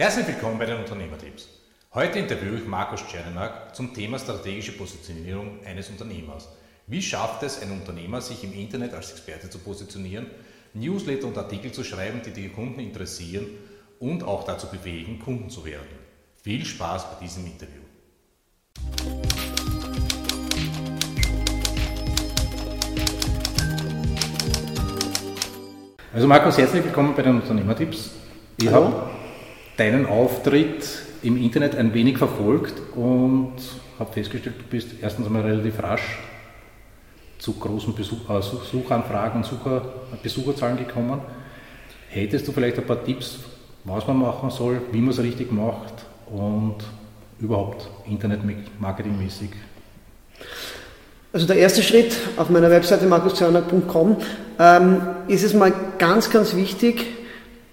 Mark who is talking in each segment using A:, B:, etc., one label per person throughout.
A: Herzlich willkommen bei den Unternehmertipps. Heute interviewe ich Markus Czernak zum Thema strategische Positionierung eines Unternehmers. Wie schafft es ein Unternehmer, sich im Internet als Experte zu positionieren, Newsletter und Artikel zu schreiben, die die Kunden interessieren und auch dazu bewegen, Kunden zu werden? Viel Spaß bei diesem Interview. Also Markus, herzlich willkommen bei den Unternehmertipps. Ich habe deinen Auftritt im Internet ein wenig verfolgt und habe festgestellt, du bist erstens einmal relativ rasch zu großen Besuch, äh, Suchanfragen Sucher, Besucherzahlen gekommen. Hättest du vielleicht ein paar Tipps, was man machen soll, wie man es richtig macht und überhaupt Internetmarketingmäßig?
B: Also der erste Schritt auf meiner Webseite markuszörner.com ähm, ist es mal ganz, ganz wichtig,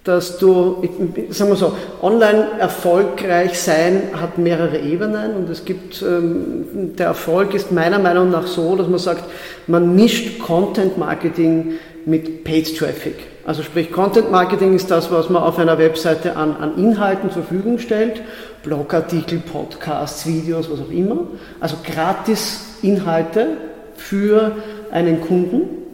B: dass du, sagen wir so, online erfolgreich sein hat mehrere Ebenen und es gibt, ähm, der Erfolg ist meiner Meinung nach so, dass man sagt, man mischt Content Marketing mit Paid Traffic. Also sprich, Content Marketing ist das, was man auf einer Webseite an, an Inhalten zur Verfügung stellt, Blogartikel, Podcasts, Videos, was auch immer. Also gratis Inhalte für einen Kunden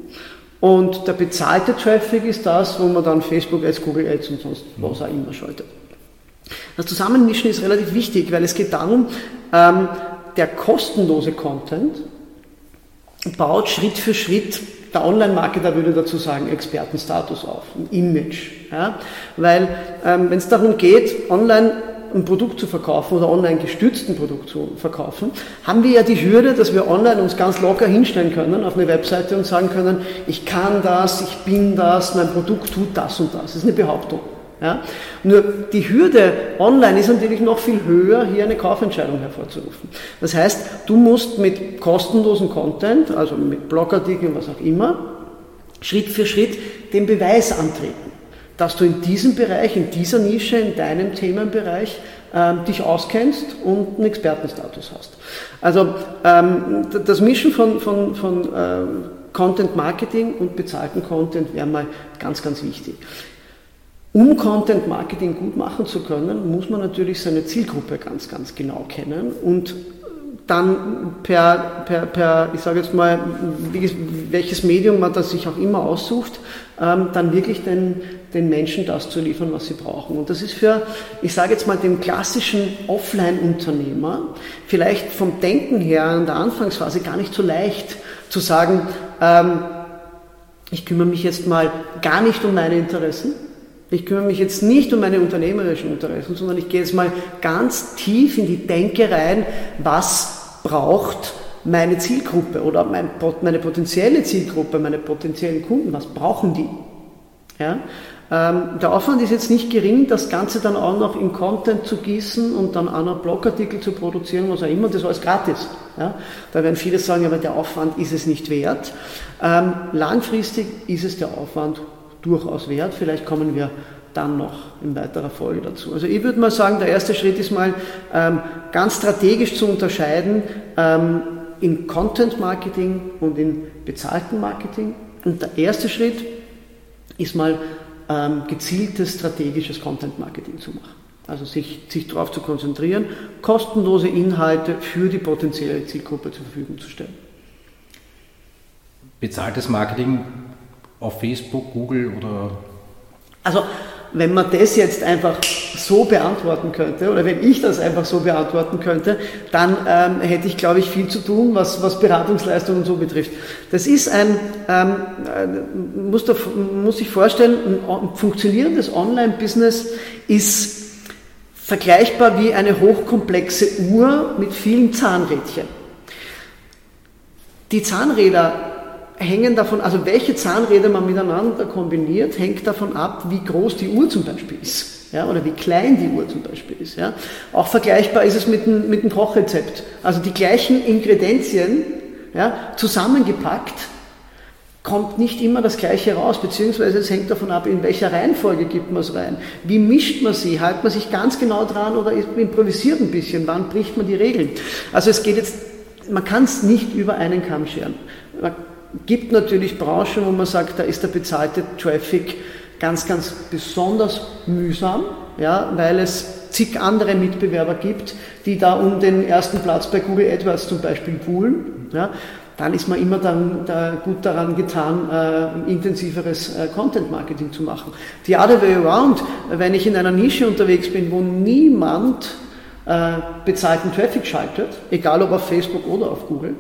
B: und der bezahlte Traffic ist das, wo man dann Facebook Ads, Google Ads und sonst was auch immer schaltet. Das Zusammenmischen ist relativ wichtig, weil es geht darum, ähm, der kostenlose Content baut Schritt für Schritt, der Online-Marketer würde dazu sagen, Expertenstatus auf, ein Image. Ja? Weil ähm, wenn es darum geht, online ein Produkt zu verkaufen oder online gestützt ein Produkt zu verkaufen, haben wir ja die Hürde, dass wir online uns ganz locker hinstellen können auf eine Webseite und sagen können, ich kann das, ich bin das, mein Produkt tut das und das. Das ist eine Behauptung. Ja? Nur die Hürde online ist natürlich noch viel höher, hier eine Kaufentscheidung hervorzurufen. Das heißt, du musst mit kostenlosen Content, also mit Blogartikeln, was auch immer, Schritt für Schritt den Beweis antreten dass du in diesem Bereich, in dieser Nische, in deinem Themenbereich ähm, dich auskennst und einen Expertenstatus hast. Also ähm, das Mischen von, von, von äh, Content Marketing und bezahlten Content wäre mal ganz, ganz wichtig. Um Content Marketing gut machen zu können, muss man natürlich seine Zielgruppe ganz, ganz genau kennen und dann per, per, per ich sage jetzt mal, welches Medium man das sich auch immer aussucht, ähm, dann wirklich den, den Menschen das zu liefern, was sie brauchen. Und das ist für, ich sage jetzt mal, den klassischen Offline-Unternehmer vielleicht vom Denken her in der Anfangsphase gar nicht so leicht zu sagen, ähm, ich kümmere mich jetzt mal gar nicht um meine Interessen, ich kümmere mich jetzt nicht um meine unternehmerischen Interessen, sondern ich gehe jetzt mal ganz tief in die Denke rein, was braucht meine Zielgruppe oder meine potenzielle Zielgruppe, meine potenziellen Kunden, was brauchen die? Ja? Ähm, der Aufwand ist jetzt nicht gering, das Ganze dann auch noch in Content zu gießen und dann auch noch Blogartikel zu produzieren, was auch immer, das alles gratis. Ja? Da werden viele sagen, aber der Aufwand ist es nicht wert. Ähm, langfristig ist es der Aufwand durchaus wert. Vielleicht kommen wir dann noch in weiterer Folge dazu. Also ich würde mal sagen, der erste Schritt ist mal ähm, ganz strategisch zu unterscheiden in Content Marketing und in bezahlten Marketing. Und der erste Schritt ist mal ähm, gezieltes strategisches Content Marketing zu machen. Also sich, sich darauf zu konzentrieren, kostenlose Inhalte für die potenzielle Zielgruppe zur Verfügung zu stellen.
A: Bezahltes Marketing auf Facebook, Google oder?
B: Also wenn man das jetzt einfach so beantworten könnte, oder wenn ich das einfach so beantworten könnte, dann ähm, hätte ich, glaube ich, viel zu tun, was, was Beratungsleistungen und so betrifft. Das ist ein, ähm, äh, muss, da, muss ich vorstellen, ein, ein funktionierendes Online-Business ist vergleichbar wie eine hochkomplexe Uhr mit vielen Zahnrädchen. Die Zahnräder hängen davon, also welche Zahnräder man miteinander kombiniert, hängt davon ab, wie groß die Uhr zum Beispiel ist. Ja, oder wie klein die Uhr zum Beispiel ist. Ja. Auch vergleichbar ist es mit einem, mit einem Kochrezept. Also die gleichen Ingredienzien ja, zusammengepackt kommt nicht immer das Gleiche raus, beziehungsweise es hängt davon ab, in welcher Reihenfolge gibt man es rein. Wie mischt man sie? Hält man sich ganz genau dran oder improvisiert ein bisschen? Wann bricht man die Regeln? Also es geht jetzt, man kann es nicht über einen Kamm scheren. Man gibt natürlich Branchen, wo man sagt, da ist der bezahlte Traffic ganz, ganz besonders mühsam. ja, weil es zig andere Mitbewerber gibt, die da um den ersten Platz bei Google AdWords zum Beispiel poolen, ja, dann ist man immer dann da gut daran getan, äh, intensiveres äh, Content Marketing zu machen. The other way around, wenn ich in einer Nische unterwegs bin, wo niemand äh, bezahlten Traffic schaltet, egal ob auf Facebook oder auf Google,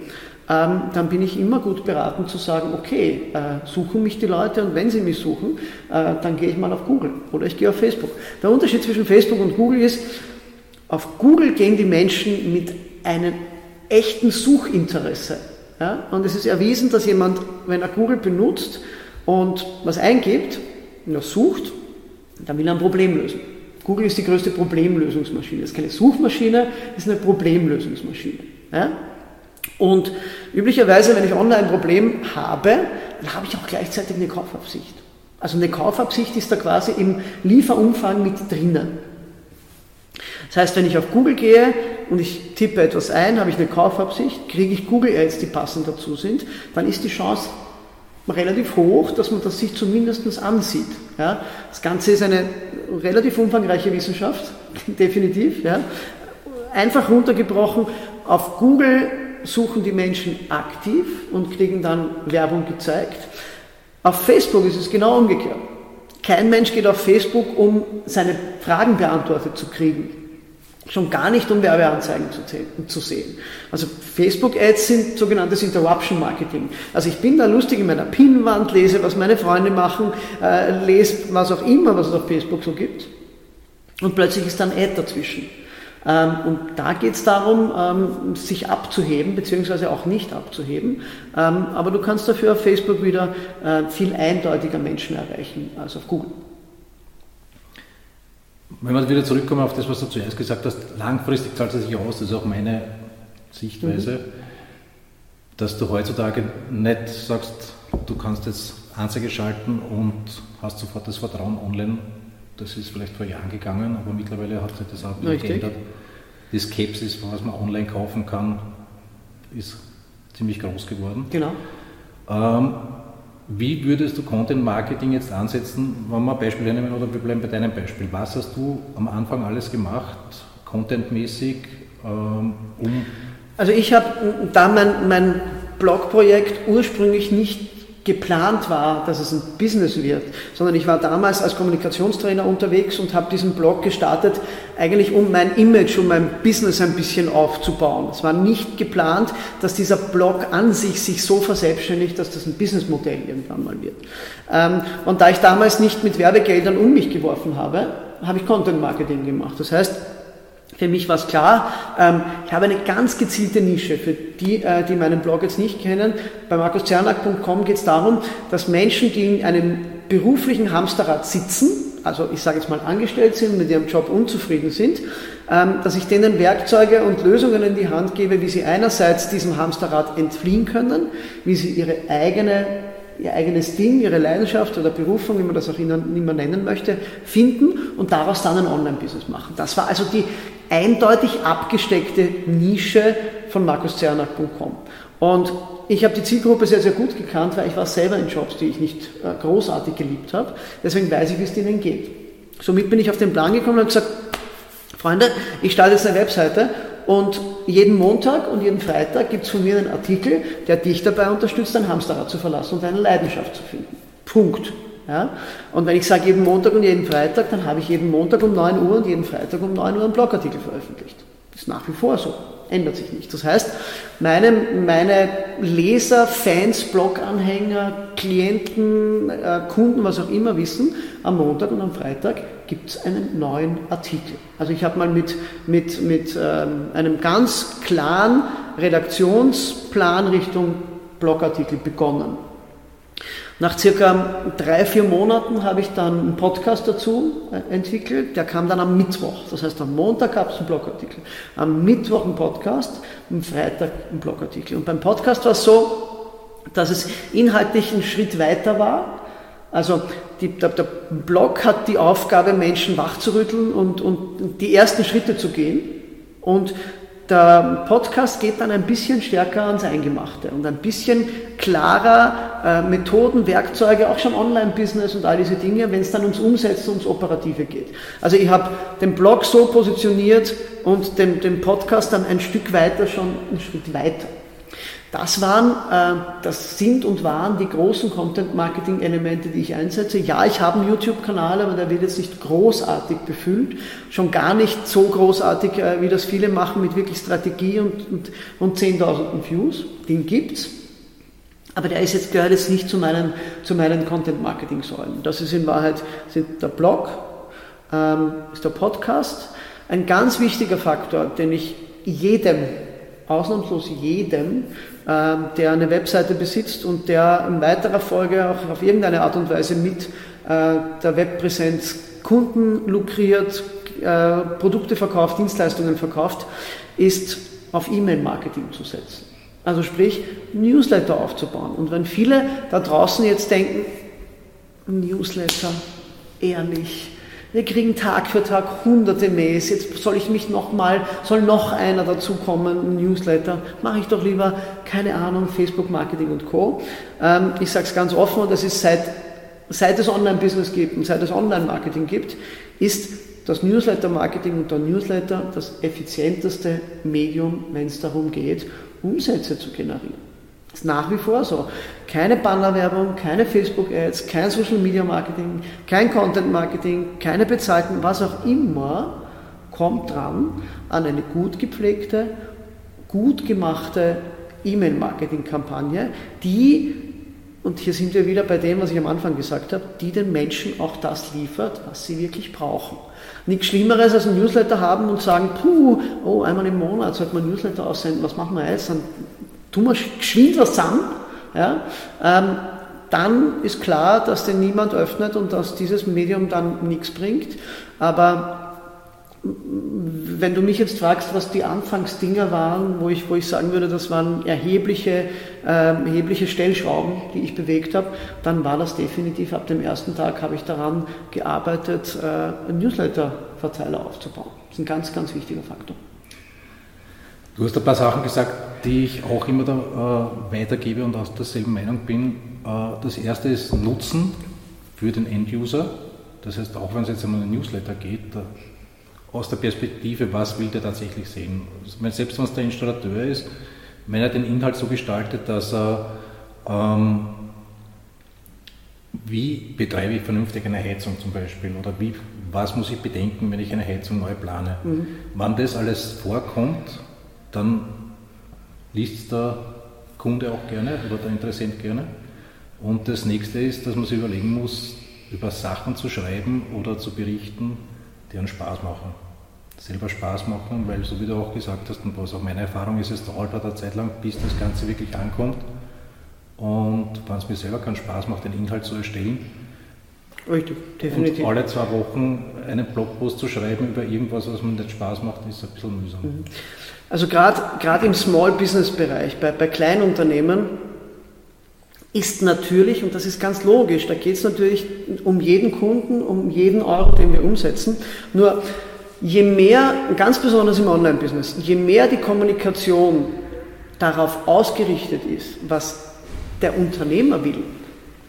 B: ähm, dann bin ich immer gut beraten zu sagen, okay, äh, suchen mich die Leute und wenn sie mich suchen, äh, dann gehe ich mal auf Google oder ich gehe auf Facebook. Der Unterschied zwischen Facebook und Google ist, auf Google gehen die Menschen mit einem echten Suchinteresse. Ja? Und es ist erwiesen, dass jemand, wenn er Google benutzt und was eingibt, und er sucht, dann will er ein Problem lösen. Google ist die größte Problemlösungsmaschine. Es ist keine Suchmaschine, es ist eine Problemlösungsmaschine. Ja? Und üblicherweise, wenn ich online ein Problem habe, dann habe ich auch gleichzeitig eine Kaufabsicht. Also eine Kaufabsicht ist da quasi im Lieferumfang mit drinnen. Das heißt, wenn ich auf Google gehe und ich tippe etwas ein, habe ich eine Kaufabsicht, kriege ich Google Ads, die passend dazu sind, dann ist die Chance relativ hoch, dass man das sich zumindest ansieht. Ja? Das Ganze ist eine relativ umfangreiche Wissenschaft, definitiv. Ja? Einfach runtergebrochen, auf Google suchen die Menschen aktiv und kriegen dann Werbung gezeigt. Auf Facebook ist es genau umgekehrt. Kein Mensch geht auf Facebook, um seine Fragen beantwortet zu kriegen. Schon gar nicht, um Werbeanzeigen zu, sehen. Also Facebook-Ads sind sogenanntes Interruption Marketing. Also ich bin da lustig in meiner Pinnwand, lese, was meine Freunde machen, äh, lese was auch immer, was es auf Facebook so gibt. Und plötzlich ist dann Ad dazwischen. Ähm, und da geht es darum, ähm, sich abzuheben, beziehungsweise auch nicht abzuheben. Ähm, aber du kannst dafür auf Facebook wieder äh, viel eindeutiger Menschen erreichen als auf Google.
A: Wenn wir wieder zurückkommen auf das, was du zuerst gesagt hast, langfristig zahlt es sich aus, das ist auch meine Sichtweise, mhm. dass du heutzutage nicht sagst, du kannst jetzt Anzeige schalten und hast sofort das Vertrauen online das ist vielleicht vor Jahren gegangen, aber mittlerweile hat sich das auch geändert. Die Skepsis, was man online kaufen kann, ist ziemlich groß geworden.
B: Genau.
A: Ähm, wie würdest du Content Marketing jetzt ansetzen, wenn wir ein Beispiel nehmen oder wir bleiben bei deinem Beispiel? Was hast du am Anfang alles gemacht, contentmäßig, ähm, um.
B: Also ich habe da mein, mein Blogprojekt ursprünglich nicht geplant war, dass es ein Business wird, sondern ich war damals als Kommunikationstrainer unterwegs und habe diesen Blog gestartet, eigentlich um mein Image, um mein Business ein bisschen aufzubauen. Es war nicht geplant, dass dieser Blog an sich sich so verselbstständigt, dass das ein Businessmodell irgendwann mal wird. Ähm, und da ich damals nicht mit Werbegeldern um mich geworfen habe, habe ich Content Marketing gemacht. Das heißt, für mich war es klar, ähm, ich habe eine ganz gezielte Nische. Für die, äh, die meinen Blog jetzt nicht kennen, bei markuszernak.com geht es darum, dass Menschen, die in einem beruflichen Hamsterrad sitzen, also ich sage jetzt mal angestellt sind, mit ihrem Job unzufrieden sind, ähm, dass ich denen Werkzeuge und Lösungen in die Hand gebe, wie sie einerseits diesem Hamsterrad entfliehen können, wie sie ihre eigene ihr eigenes Ding, ihre Leidenschaft oder Berufung, wie man das auch immer nennen möchte, finden und daraus dann ein Online-Business machen. Das war also die eindeutig abgesteckte Nische von markuszernak.com. Und ich habe die Zielgruppe sehr, sehr gut gekannt, weil ich war selber in Jobs, die ich nicht äh, großartig geliebt habe. Deswegen weiß ich, wie es denen geht. Somit bin ich auf den Plan gekommen und gesagt, Freunde, ich starte jetzt eine Webseite und jeden Montag und jeden Freitag gibt es von mir einen Artikel, der dich dabei unterstützt, dein Hamsterrad zu verlassen und deine Leidenschaft zu finden. Punkt. Ja? Und wenn ich sage jeden Montag und jeden Freitag, dann habe ich jeden Montag um 9 Uhr und jeden Freitag um 9 Uhr einen Blogartikel veröffentlicht. Das ist nach wie vor so. Ändert sich nicht. Das heißt, meine, meine Leser, Fans, Bloganhänger, Klienten, äh, Kunden, was auch immer wissen, am Montag und am Freitag gibt es einen neuen Artikel. Also ich habe mal mit, mit, mit ähm, einem ganz klaren Redaktionsplan Richtung Blogartikel begonnen. Nach circa drei, vier Monaten habe ich dann einen Podcast dazu äh, entwickelt. Der kam dann am Mittwoch. Das heißt, am Montag gab es einen Blogartikel, am Mittwoch einen Podcast, am Freitag einen Blogartikel. Und beim Podcast war es so, dass es inhaltlich einen Schritt weiter war. Also die, der, der, Blog hat die Aufgabe, Menschen wachzurütteln und, und die ersten Schritte zu gehen. Und der Podcast geht dann ein bisschen stärker ans Eingemachte und ein bisschen klarer äh, Methoden, Werkzeuge, auch schon Online-Business und all diese Dinge, wenn es dann ums Umsetzen, ums Operative geht. Also ich habe den Blog so positioniert und den, den Podcast dann ein Stück weiter schon, ein Schritt weiter. Das waren, äh, das sind und waren die großen Content-Marketing-Elemente, die ich einsetze. Ja, ich habe einen YouTube-Kanal, aber der wird jetzt nicht großartig befüllt. Schon gar nicht so großartig, äh, wie das viele machen, mit wirklich Strategie und, und, und 10.000 Views. Den gibt's. Aber der ist jetzt, gehört jetzt nicht zu meinen, zu meinen Content-Marketing-Säulen. Das ist in Wahrheit sind der Blog, ähm, ist der Podcast. Ein ganz wichtiger Faktor, den ich jedem, ausnahmslos jedem, ähm, der eine Webseite besitzt und der in weiterer Folge auch auf irgendeine Art und Weise mit äh, der Webpräsenz Kunden lukriert, äh, Produkte verkauft, Dienstleistungen verkauft, ist auf E-Mail-Marketing zu setzen. Also sprich, Newsletter aufzubauen. Und wenn viele da draußen jetzt denken, Newsletter, ehrlich, wir kriegen Tag für Tag hunderte Mails. Jetzt soll ich mich noch mal, soll noch einer dazukommen, ein Newsletter. Mache ich doch lieber, keine Ahnung, Facebook Marketing und Co. Ähm, ich sage es ganz offen und das ist seit, seit es Online-Business gibt und seit es Online-Marketing gibt, ist das Newsletter-Marketing und der Newsletter das effizienteste Medium, wenn es darum geht, Umsätze zu generieren. Ist nach wie vor so. Keine Bannerwerbung, keine Facebook-Ads, kein Social-Media-Marketing, kein Content-Marketing, keine bezahlten, was auch immer, kommt dran an eine gut gepflegte, gut gemachte E-Mail-Marketing-Kampagne, die, und hier sind wir wieder bei dem, was ich am Anfang gesagt habe, die den Menschen auch das liefert, was sie wirklich brauchen. Nichts Schlimmeres als ein Newsletter haben und sagen, puh, oh, einmal im Monat sollte man Newsletter aussenden, was machen wir jetzt? Dann tun wir geschwind was zusammen, ja, ähm, dann ist klar, dass den niemand öffnet und dass dieses Medium dann nichts bringt. Aber wenn du mich jetzt fragst, was die Anfangsdinger waren, wo ich, wo ich sagen würde, das waren erhebliche, äh, erhebliche Stellschrauben, die ich bewegt habe, dann war das definitiv ab dem ersten Tag, habe ich daran gearbeitet, äh, einen Newsletter-Verteiler aufzubauen. Das ist ein ganz, ganz wichtiger Faktor.
A: Du hast ein paar Sachen gesagt, die ich auch immer da, äh, weitergebe und aus derselben Meinung bin. Äh, das erste ist Nutzen für den End-User. Das heißt, auch wenn es jetzt um einen Newsletter geht, aus der Perspektive, was will der tatsächlich sehen. Selbst wenn es der Installateur ist, wenn er den Inhalt so gestaltet, dass er, ähm, wie betreibe ich vernünftig eine Heizung zum Beispiel oder wie, was muss ich bedenken, wenn ich eine Heizung neu plane. Mhm. Wann das alles vorkommt, dann liest der Kunde auch gerne oder der Interessent gerne. Und das nächste ist, dass man sich überlegen muss, über Sachen zu schreiben oder zu berichten, die einen Spaß machen. Selber Spaß machen, weil so wie du auch gesagt hast, und was auch meine Erfahrung ist, es dauert halt eine Zeit lang, bis das Ganze wirklich ankommt. Und wenn es mir selber keinen Spaß macht, den Inhalt zu erstellen,
B: Richtig, definitiv.
A: Und alle zwei Wochen einen Blogpost zu schreiben über irgendwas, was mir nicht Spaß macht, ist ein bisschen mühsam. Mhm.
B: Also gerade im Small Business Bereich, bei, bei Kleinunternehmen, ist natürlich, und das ist ganz logisch, da geht es natürlich um jeden Kunden, um jeden Euro, den wir umsetzen. Nur je mehr, ganz besonders im Online-Business, je mehr die Kommunikation darauf ausgerichtet ist, was der Unternehmer will,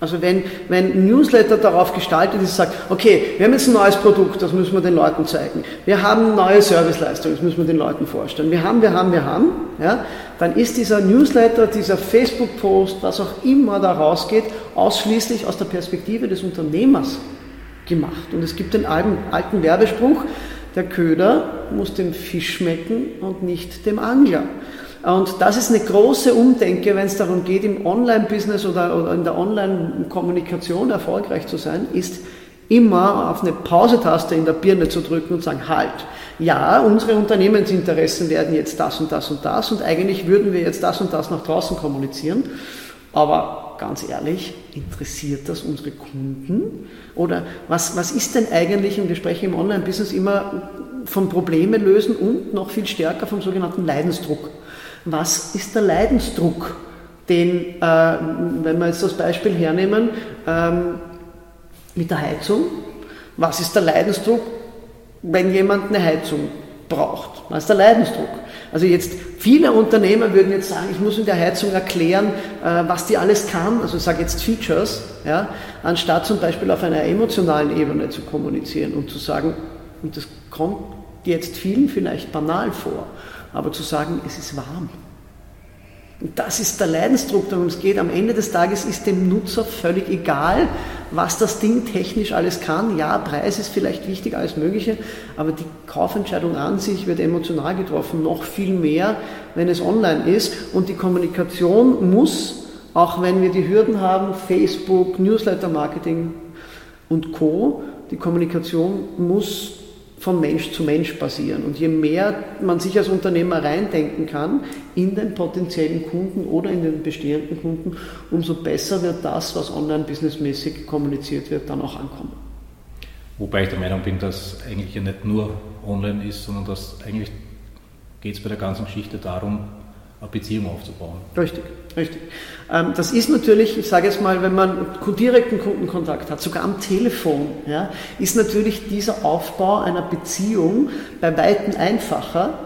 B: also wenn, wenn ein Newsletter darauf gestaltet ist, sagt, okay, wir haben jetzt ein neues Produkt, das müssen wir den Leuten zeigen. Wir haben neue Serviceleistungen, das müssen wir den Leuten vorstellen. Wir haben, wir haben, wir haben. Ja, dann ist dieser Newsletter, dieser Facebook-Post, was auch immer da rausgeht, ausschließlich aus der Perspektive des Unternehmers gemacht. Und es gibt den alten, alten Werbespruch, der Köder muss dem Fisch schmecken und nicht dem Angler. Und das ist eine große Umdenke, wenn es darum geht, im Online-Business oder, oder in der Online-Kommunikation erfolgreich zu sein, ist immer auf eine Pause-Taste in der Birne zu drücken und sagen, halt, ja, unsere Unternehmensinteressen werden jetzt das und das und das und eigentlich würden wir jetzt das und das nach draußen kommunizieren, aber ganz ehrlich, interessiert das unsere Kunden? Oder was, was ist denn eigentlich, und wir sprechen im Online-Business immer von Probleme lösen und noch viel stärker vom sogenannten Leidensdruck was ist der Leidensdruck, den, äh, wenn wir jetzt das Beispiel hernehmen, ähm, mit der Heizung, was ist der Leidensdruck, wenn jemand eine Heizung braucht. Das ist der Leidensdruck. Also jetzt viele Unternehmer würden jetzt sagen, ich muss in der Heizung erklären, äh, was die alles kann, also ich sage jetzt Features, ja, anstatt zum Beispiel auf einer emotionalen Ebene zu kommunizieren und zu sagen, und das kommt jetzt vielen vielleicht banal vor, aber zu sagen, es ist warm. Und das ist der Leidensdruck, darum es geht. Am Ende des Tages ist dem Nutzer völlig egal, was das Ding technisch alles kann. Ja, Preis ist vielleicht wichtig, alles Mögliche, aber die Kaufentscheidung an sich wird emotional getroffen, noch viel mehr, wenn es online ist. Und die Kommunikation muss, auch wenn wir die Hürden haben, Facebook, Newsletter-Marketing und Co., die Kommunikation muss von Mensch zu Mensch passieren. Und je mehr man sich als Unternehmer reindenken kann in den potenziellen Kunden oder in den bestehenden Kunden, umso besser wird das, was online businessmäßig kommuniziert wird, dann auch ankommen.
A: Wobei ich der Meinung bin, dass eigentlich ja nicht nur online ist, sondern dass eigentlich geht es bei der ganzen Geschichte darum, eine Beziehung aufzubauen.
B: Richtig, richtig. Ähm, das ist natürlich, ich sage jetzt mal, wenn man direkten Kundenkontakt hat, sogar am Telefon, ja, ist natürlich dieser Aufbau einer Beziehung bei Weitem einfacher,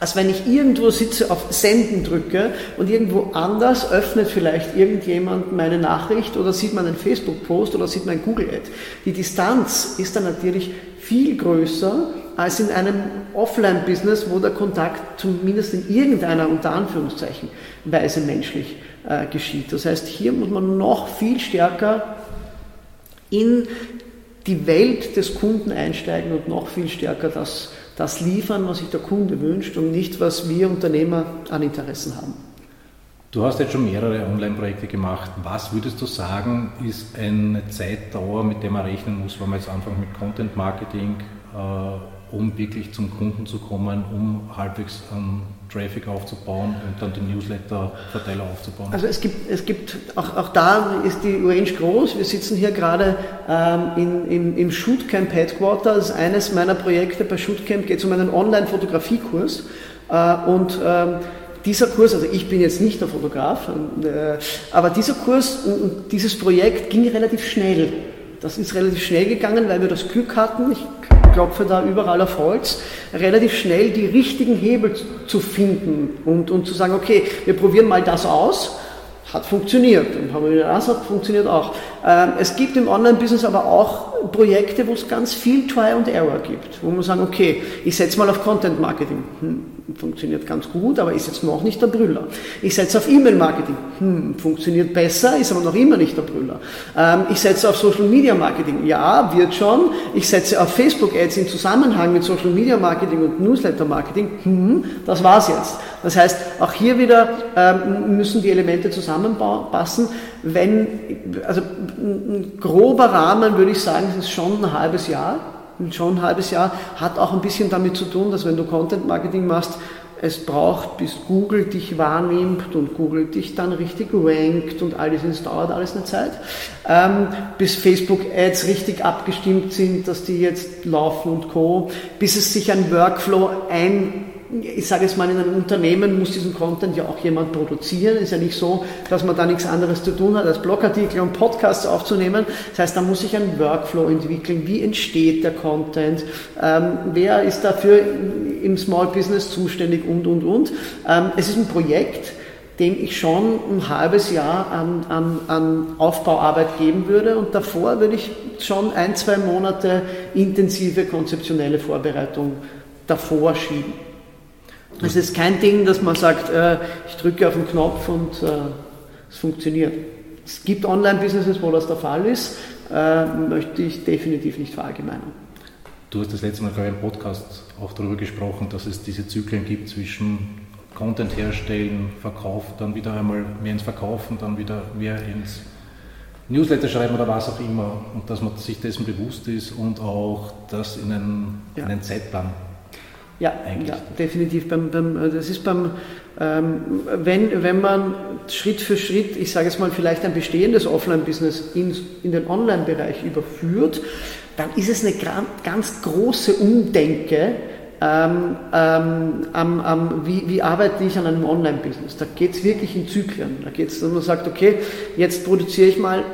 B: als wenn ich irgendwo sitze, auf Senden drücke und irgendwo anders öffnet vielleicht irgendjemand meine Nachricht oder sieht man einen Facebook-Post oder sieht man ein Google-Ad. Die Distanz ist dann natürlich viel größer als in einem Offline-Business, wo der Kontakt zumindest in irgendeiner unter Anführungszeichen Weise menschlich äh, geschieht. Das heißt, hier muss man noch viel stärker in die Welt des Kunden einsteigen und noch viel stärker das, das liefern, was sich der Kunde wünscht und nicht, was wir Unternehmer an Interessen haben.
A: Du hast jetzt schon mehrere Online-Projekte gemacht. Was würdest du sagen, ist eine Zeitdauer, mit der man rechnen muss, wenn man jetzt anfängt mit Content Marketing, äh, um wirklich zum Kunden zu kommen, um halbwegs an Traffic aufzubauen und dann den Newsletter-Verteiler aufzubauen?
B: Also es gibt, es gibt auch, auch da ist die Range groß. Wir sitzen hier gerade ähm, in, im, im Shootcamp Headquarter. Das ist eines meiner Projekte bei Shootcamp, geht um einen Online-Fotografiekurs. Äh, und ähm, dieser Kurs, also ich bin jetzt nicht der Fotograf, äh, aber dieser Kurs und dieses Projekt ging relativ schnell. Das ist relativ schnell gegangen, weil wir das Glück hatten, ich klopfe da überall auf Holz, relativ schnell die richtigen Hebel zu finden und, und zu sagen, okay, wir probieren mal das aus hat funktioniert. Und haben wir wieder das hat funktioniert auch. Ähm, es gibt im Online-Business aber auch Projekte, wo es ganz viel Try and Error gibt, wo man sagen, okay, ich setze mal auf Content Marketing. Hm, funktioniert ganz gut, aber ist jetzt noch nicht der Brüller. Ich setze auf E-Mail-Marketing. Hm, funktioniert besser, ist aber noch immer nicht der Brüller. Ähm, ich setze auf Social Media Marketing. Ja, wird schon. Ich setze auf Facebook Ads im Zusammenhang mit Social Media Marketing und Newsletter Marketing. Hm, das war's jetzt. Das heißt, auch hier wieder ähm, müssen die Elemente zusammenpassen. Wenn, also ein grober Rahmen würde ich sagen, ist schon ein halbes Jahr. Schon ein halbes Jahr hat auch ein bisschen damit zu tun, dass wenn du Content Marketing machst, es braucht, bis Google dich wahrnimmt und Google dich dann richtig rankt und all das dauert alles eine Zeit. Ähm, bis Facebook Ads richtig abgestimmt sind, dass die jetzt laufen und Co. Bis es sich ein Workflow ein ich sage es mal, in einem Unternehmen muss diesen Content ja auch jemand produzieren. Ist ja nicht so, dass man da nichts anderes zu tun hat, als Blogartikel und Podcasts aufzunehmen. Das heißt, da muss sich ein Workflow entwickeln. Wie entsteht der Content? Ähm, wer ist dafür im Small Business zuständig und, und, und. Ähm, es ist ein Projekt, dem ich schon ein halbes Jahr an, an, an Aufbauarbeit geben würde und davor würde ich schon ein, zwei Monate intensive konzeptionelle Vorbereitung davor schieben. Es ist kein Ding, dass man sagt, äh, ich drücke auf den Knopf und äh, es funktioniert. Es gibt Online-Businesses, wo das der Fall ist, äh, möchte ich definitiv nicht verallgemeinern.
A: Du hast das letzte Mal, ich, im Podcast auch darüber gesprochen, dass es diese Zyklen gibt zwischen Content herstellen, Verkauf, dann wieder einmal mehr ins Verkaufen, dann wieder mehr ins Newsletter schreiben oder was auch immer und dass man sich dessen bewusst ist und auch das in einen, ja. einen Zeitplan
B: ja, ja definitiv. Beim, beim, äh, das ist beim, ähm, wenn, wenn man Schritt für Schritt, ich sage jetzt mal, vielleicht ein bestehendes Offline-Business in, in den Online-Bereich überführt, dann ist es eine ganz große Umdenke, ähm, ähm, am, wie, wie, arbeite ich an einem Online-Business. Da geht es wirklich in Zyklen. Da geht es, dass man sagt, okay, jetzt produziere ich mal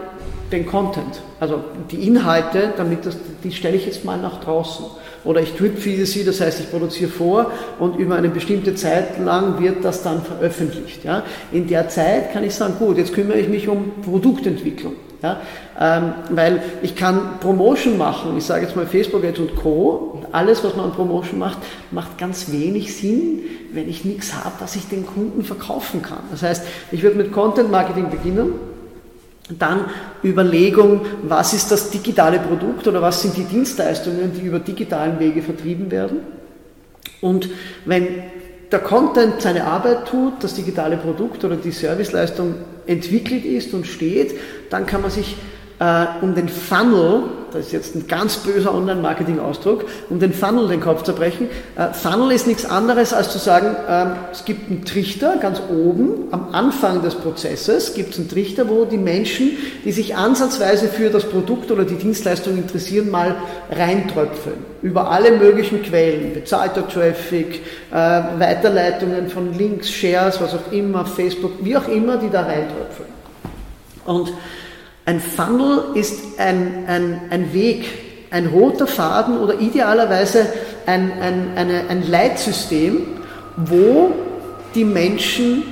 B: den Content, also die Inhalte, damit das, die stelle ich jetzt mal nach draußen. Oder ich drip feede sie, das heißt, ich produziere vor und über eine bestimmte Zeit lang wird das dann veröffentlicht. Ja. In der Zeit kann ich sagen, gut, jetzt kümmere ich mich um Produktentwicklung. Ja, ähm, weil ich kann Promotion machen, ich sage jetzt mal Facebook Ads und Co. Und alles, was man an Promotion macht, macht ganz wenig Sinn, wenn ich nichts habe, was ich den Kunden verkaufen kann. Das heißt, ich würde mit Content Marketing beginnen, dann Überlegung, was ist das digitale Produkt oder was sind die Dienstleistungen, die über digitalen Wege vertrieben werden. Und wenn der Content seine Arbeit tut, das digitale Produkt oder die Serviceleistung entwickelt ist und steht, dann kann man sich äh, um den Funnel, das ist jetzt ein ganz böser Online-Marketing-Ausdruck, um den Funnel den Kopf zerbrechen. Äh, Funnel ist nichts anderes als zu sagen, äh, es gibt einen Trichter ganz oben am Anfang des Prozesses, gibt es einen Trichter, wo die Menschen, die sich ansatzweise für das Produkt oder die Dienstleistung interessieren, mal reintröpfeln. Über alle möglichen Quellen, bezahlter Traffic, äh, Weiterleitungen von Links, Shares, was auch immer, Facebook, wie auch immer, die da reintröpfeln. Und ein Funnel ist ein, ein, ein Weg, ein roter Faden oder idealerweise ein, ein, eine, ein Leitsystem, wo die Menschen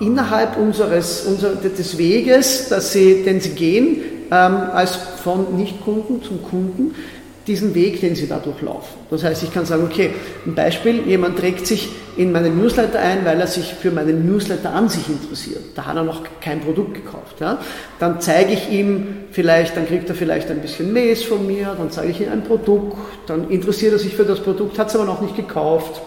B: innerhalb unseres, unser, des Weges, dass sie, den sie gehen, ähm, als von Nichtkunden zum Kunden, diesen Weg, den sie dadurch laufen. Das heißt, ich kann sagen, okay, ein Beispiel, jemand trägt sich in meinen Newsletter ein, weil er sich für meinen Newsletter an sich interessiert. Da hat er noch kein Produkt gekauft. Ja? Dann zeige ich ihm vielleicht, dann kriegt er vielleicht ein bisschen Mails von mir, dann zeige ich ihm ein Produkt, dann interessiert er sich für das Produkt, hat es aber noch nicht gekauft.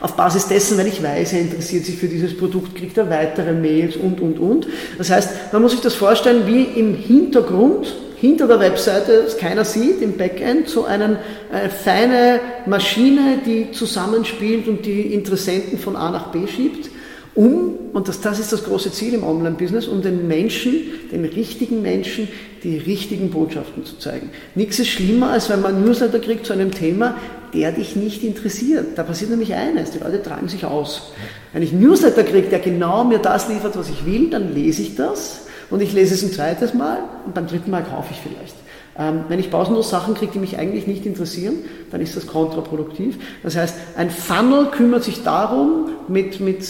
B: Auf Basis dessen, weil ich weiß, er interessiert sich für dieses Produkt, kriegt er weitere Mails und, und, und. Das heißt, man muss sich das vorstellen, wie im Hintergrund hinter der Webseite, das keiner sieht, im Backend, so eine äh, feine Maschine, die zusammenspielt und die Interessenten von A nach B schiebt, um, und das, das ist das große Ziel im Online-Business, um den Menschen, den richtigen Menschen, die richtigen Botschaften zu zeigen. Nichts ist schlimmer, als wenn man einen Newsletter kriegt zu einem Thema, der dich nicht interessiert. Da passiert nämlich eines, die Leute treiben sich aus. Wenn ich einen Newsletter kriege, der genau mir das liefert, was ich will, dann lese ich das und ich lese es ein zweites Mal und beim dritten Mal kaufe ich vielleicht. Ähm, wenn ich pausenlos Sachen kriege, die mich eigentlich nicht interessieren, dann ist das kontraproduktiv. Das heißt, ein Funnel kümmert sich darum, mit, mit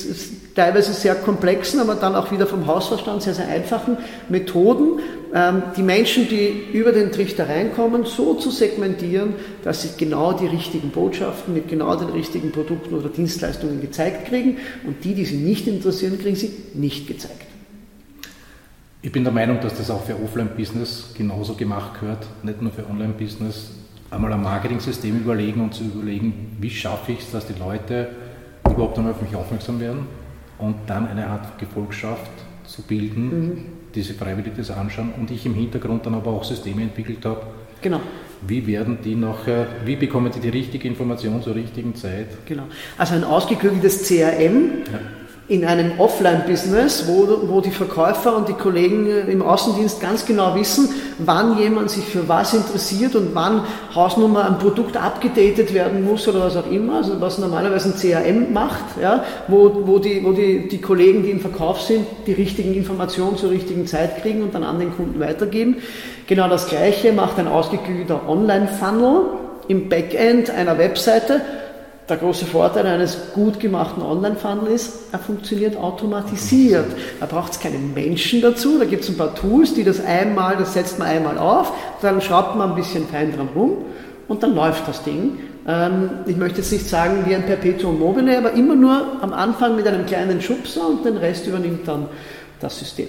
B: teilweise sehr komplexen, aber dann auch wieder vom Hausverstand sehr, sehr einfachen Methoden, ähm, die Menschen, die über den Trichter reinkommen, so zu segmentieren, dass sie genau die richtigen Botschaften mit genau den richtigen Produkten oder Dienstleistungen gezeigt kriegen und die, die sie nicht interessieren, kriegen sie nicht gezeigt.
A: Ich bin der Meinung, dass das auch für Offline-Business genauso gemacht gehört, nicht nur für Online-Business. Einmal ein Marketing-System überlegen und zu überlegen, wie schaffe ich es, dass die Leute überhaupt einmal auf mich aufmerksam werden und dann eine Art Gefolgschaft zu bilden, mhm. die sich freiwillig das anschauen und ich im Hintergrund dann aber auch Systeme entwickelt habe.
B: Genau.
A: Wie werden die nachher, wie bekommen die die richtige Information zur richtigen Zeit?
B: Genau. Also ein ausgeklügeltes CRM. Ja in einem Offline-Business, wo, wo die Verkäufer und die Kollegen im Außendienst ganz genau wissen, wann jemand sich für was interessiert und wann Hausnummer ein Produkt abgedatet werden muss oder was auch immer, also was normalerweise ein CRM macht, ja, wo, wo, die, wo die, die Kollegen, die im Verkauf sind, die richtigen Informationen zur richtigen Zeit kriegen und dann an den Kunden weitergeben. Genau das Gleiche macht ein ausgeklügelter Online-Funnel im Backend einer Webseite der große Vorteil eines gut gemachten Online-Funnel ist, er funktioniert automatisiert. Da braucht es keinen Menschen dazu, da gibt es ein paar Tools, die das einmal, das setzt man einmal auf, dann schraubt man ein bisschen fein dran rum und dann läuft das Ding. Ähm, ich möchte jetzt nicht sagen wie ein Perpetuum mobile, aber immer nur am Anfang mit einem kleinen Schubser und den Rest übernimmt dann das System.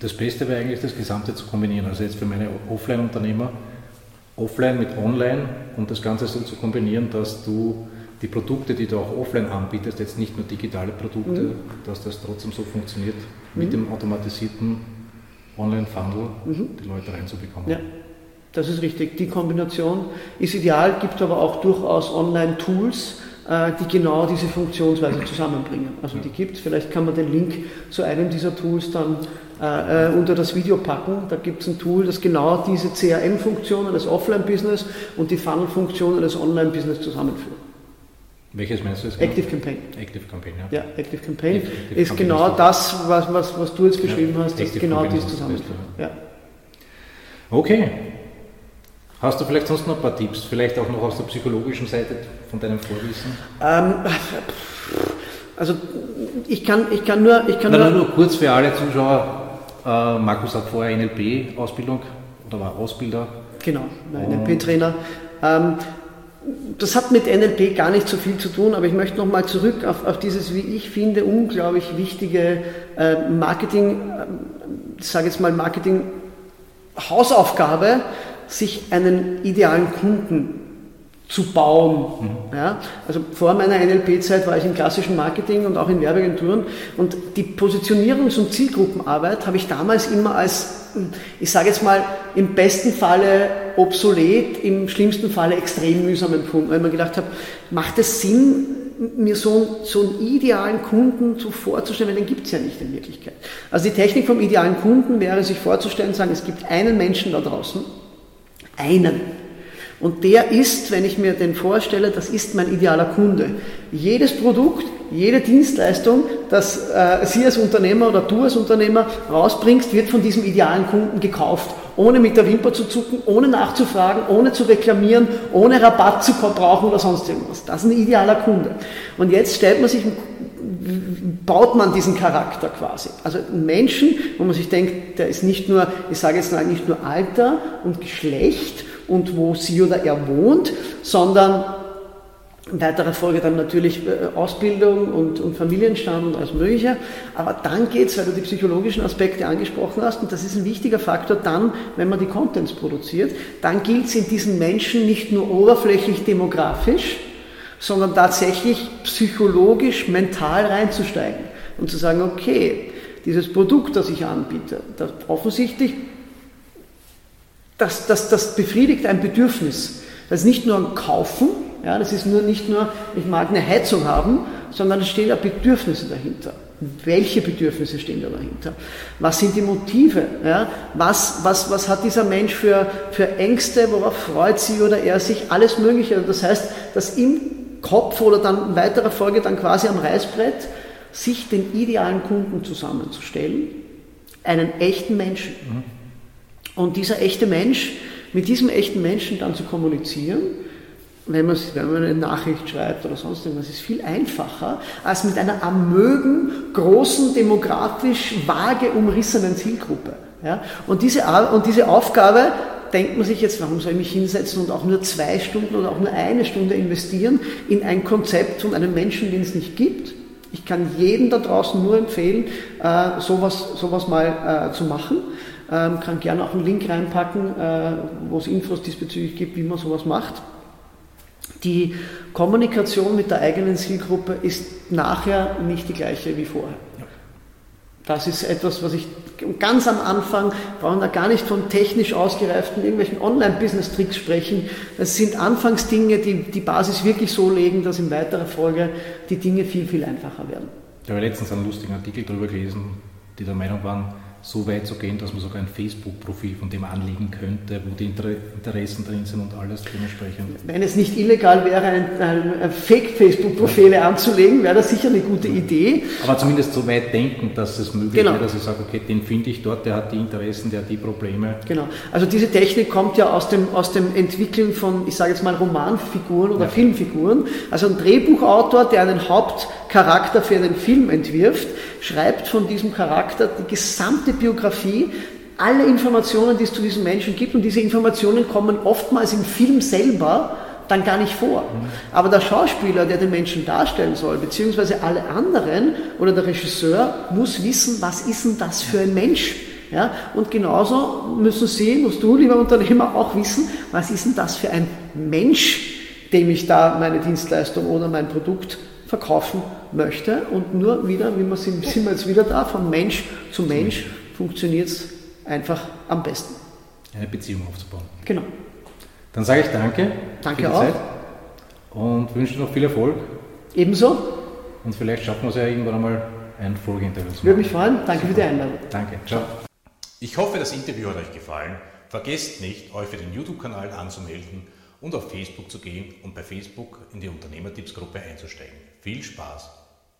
A: Das Beste wäre eigentlich, das Gesamte zu kombinieren. Also jetzt für meine Offline-Unternehmer, offline mit online und das Ganze so zu kombinieren, dass du die Produkte, die du auch offline anbietest, jetzt nicht nur digitale Produkte, mhm. dass das trotzdem so funktioniert, mhm. mit dem automatisierten Online-Funnel mhm. die Leute reinzubekommen.
B: Ja. Das ist richtig. Die Kombination ist ideal, gibt aber auch durchaus Online-Tools, die genau diese Funktionsweise zusammenbringen. Also die gibt es. Vielleicht kann man den Link zu einem dieser Tools dann äh, äh, unter das Video packen. Da gibt es ein Tool, das genau diese CRM-Funktionen des Offline-Business und die Funnel-Funktionen des Online-Business zusammenführt.
A: Welches meinst du
B: jetzt? Active Campaign.
A: Active Campaign,
B: ja. Ja, Active Campaign Active ist Campaign genau ist das, was, was, was du jetzt beschrieben ja, hast, das ist genau dies zusammen. Ja.
A: Okay. Hast du vielleicht sonst noch ein paar Tipps, vielleicht auch noch aus der psychologischen Seite von deinem Vorwissen?
B: Ähm, also ich kann, ich kann nur... Ich kann
A: Na, nur, nur kurz für alle Zuschauer, äh, Markus hat vorher NLP-Ausbildung oder war Ausbilder.
B: Genau, NLP-Trainer. Ähm, das hat mit NLP gar nicht so viel zu tun, aber ich möchte nochmal zurück auf, auf, dieses, wie ich finde, unglaublich wichtige äh, Marketing, äh, ich sage jetzt mal Marketing-Hausaufgabe, sich einen idealen Kunden zu bauen. Mhm. Ja? Also vor meiner NLP-Zeit war ich im klassischen Marketing und auch in Werbeagenturen und die Positionierungs- und Zielgruppenarbeit habe ich damals immer als, ich sage jetzt mal, im besten Falle obsolet, im schlimmsten Falle extrem mühsam empfunden, weil man gedacht habe, macht es Sinn, mir so, so einen idealen Kunden so vorzustellen, weil den gibt es ja nicht in Wirklichkeit. Also die Technik vom idealen Kunden wäre, sich vorzustellen, sagen, es gibt einen Menschen da draußen, einen, und der ist, wenn ich mir den vorstelle, das ist mein idealer Kunde. Jedes Produkt, jede Dienstleistung, das äh, Sie als Unternehmer oder du als Unternehmer rausbringst, wird von diesem idealen Kunden gekauft. Ohne mit der Wimper zu zucken, ohne nachzufragen, ohne zu reklamieren, ohne Rabatt zu brauchen oder sonst irgendwas. Das ist ein idealer Kunde. Und jetzt stellt man sich, baut man diesen Charakter quasi. Also einen Menschen, wo man sich denkt, der ist nicht nur, ich sage jetzt mal, nicht nur Alter und Geschlecht, und wo sie oder er wohnt, sondern in weiterer Folge dann natürlich äh, Ausbildung und, und Familienstand und alles Mögliche. Aber dann geht es, weil du die psychologischen Aspekte angesprochen hast, und das ist ein wichtiger Faktor, dann, wenn man die Contents produziert, dann gilt es in diesen Menschen nicht nur oberflächlich demografisch, sondern tatsächlich psychologisch, mental reinzusteigen und zu sagen, okay, dieses Produkt, das ich anbiete, das offensichtlich das, das, das befriedigt ein Bedürfnis. Das ist nicht nur ein Kaufen, ja, das ist nur nicht nur, ich mag eine Heizung haben, sondern es stehen ja Bedürfnisse dahinter. Welche Bedürfnisse stehen da dahinter? Was sind die Motive? Ja? Was, was, was hat dieser Mensch für, für Ängste? Worauf freut sie oder er sich? Alles Mögliche. Das heißt, dass im Kopf oder dann in weiterer Folge dann quasi am Reißbrett sich den idealen Kunden zusammenzustellen, einen echten Menschen. Mhm und dieser echte Mensch, mit diesem echten Menschen dann zu kommunizieren, wenn man, wenn man eine Nachricht schreibt oder sonst irgendwas, ist viel einfacher, als mit einer am Mögen großen, demografisch vage umrissenen Zielgruppe. Ja? Und, diese, und diese Aufgabe, denkt man sich jetzt, warum soll ich mich hinsetzen und auch nur zwei Stunden oder auch nur eine Stunde investieren in ein Konzept von einem Menschen, den es nicht gibt? Ich kann jedem da draußen nur empfehlen, äh, sowas, sowas mal äh, zu machen. Ähm, kann gerne auch einen Link reinpacken, äh, wo es Infos diesbezüglich gibt, wie man sowas macht. Die Kommunikation mit der eigenen Zielgruppe ist nachher nicht die gleiche wie vorher. Das ist etwas, was ich ganz am Anfang, brauchen da gar nicht von technisch ausgereiften irgendwelchen Online-Business-Tricks sprechen. Das sind Anfangsdinge, die die Basis wirklich so legen, dass in weiterer Folge die Dinge viel, viel einfacher werden.
A: Ich habe letztens einen lustigen Artikel darüber gelesen, die der Meinung waren, so weit zu gehen, dass man sogar ein Facebook-Profil von dem anlegen könnte, wo die Interessen drin sind und alles dementsprechend.
B: Wenn es nicht illegal wäre, ein, ein Fake-Facebook-Profil ja. anzulegen, wäre das sicher eine gute Idee.
A: Aber zumindest so weit denken, dass es möglich genau. wäre, dass ich sage, okay, den finde ich dort, der hat die Interessen, der hat die Probleme.
B: Genau. Also diese Technik kommt ja aus dem, aus dem Entwickeln von, ich sage jetzt mal, Romanfiguren oder ja. Filmfiguren. Also ein Drehbuchautor, der einen Hauptcharakter für einen Film entwirft, schreibt von diesem Charakter die gesamte gesamte Biografie, alle Informationen, die es zu diesem Menschen gibt. Und diese Informationen kommen oftmals im Film selber dann gar nicht vor. Aber der Schauspieler, der den Menschen darstellen soll, beziehungsweise alle anderen oder der Regisseur muss wissen, was ist denn das für ein Mensch? Ja, und genauso müssen Sie, musst du, lieber Unternehmer, auch wissen, was ist denn das für ein Mensch, dem ich da meine Dienstleistung oder mein Produkt verkaufen möchte. Und nur wieder, wie wir sind, sind wir jetzt wieder da, von Mensch zu Mensch funktioniert es einfach am besten.
A: Eine Beziehung aufzubauen.
B: Genau.
A: Dann sage ich danke.
B: Danke für die auch. Zeit
A: und wünsche dir noch viel Erfolg.
B: Ebenso.
A: Und vielleicht schaffen wir es ja irgendwann einmal ein Folgeinterview zu
B: machen. Würde mich freuen. Danke Super. für die Einladung.
A: Danke. Ciao.
C: Ich hoffe, das Interview hat euch gefallen. Vergesst nicht, euch für den YouTube-Kanal anzumelden
A: und auf Facebook zu gehen und bei Facebook in die Unternehmertippsgruppe einzusteigen. Viel Spaß!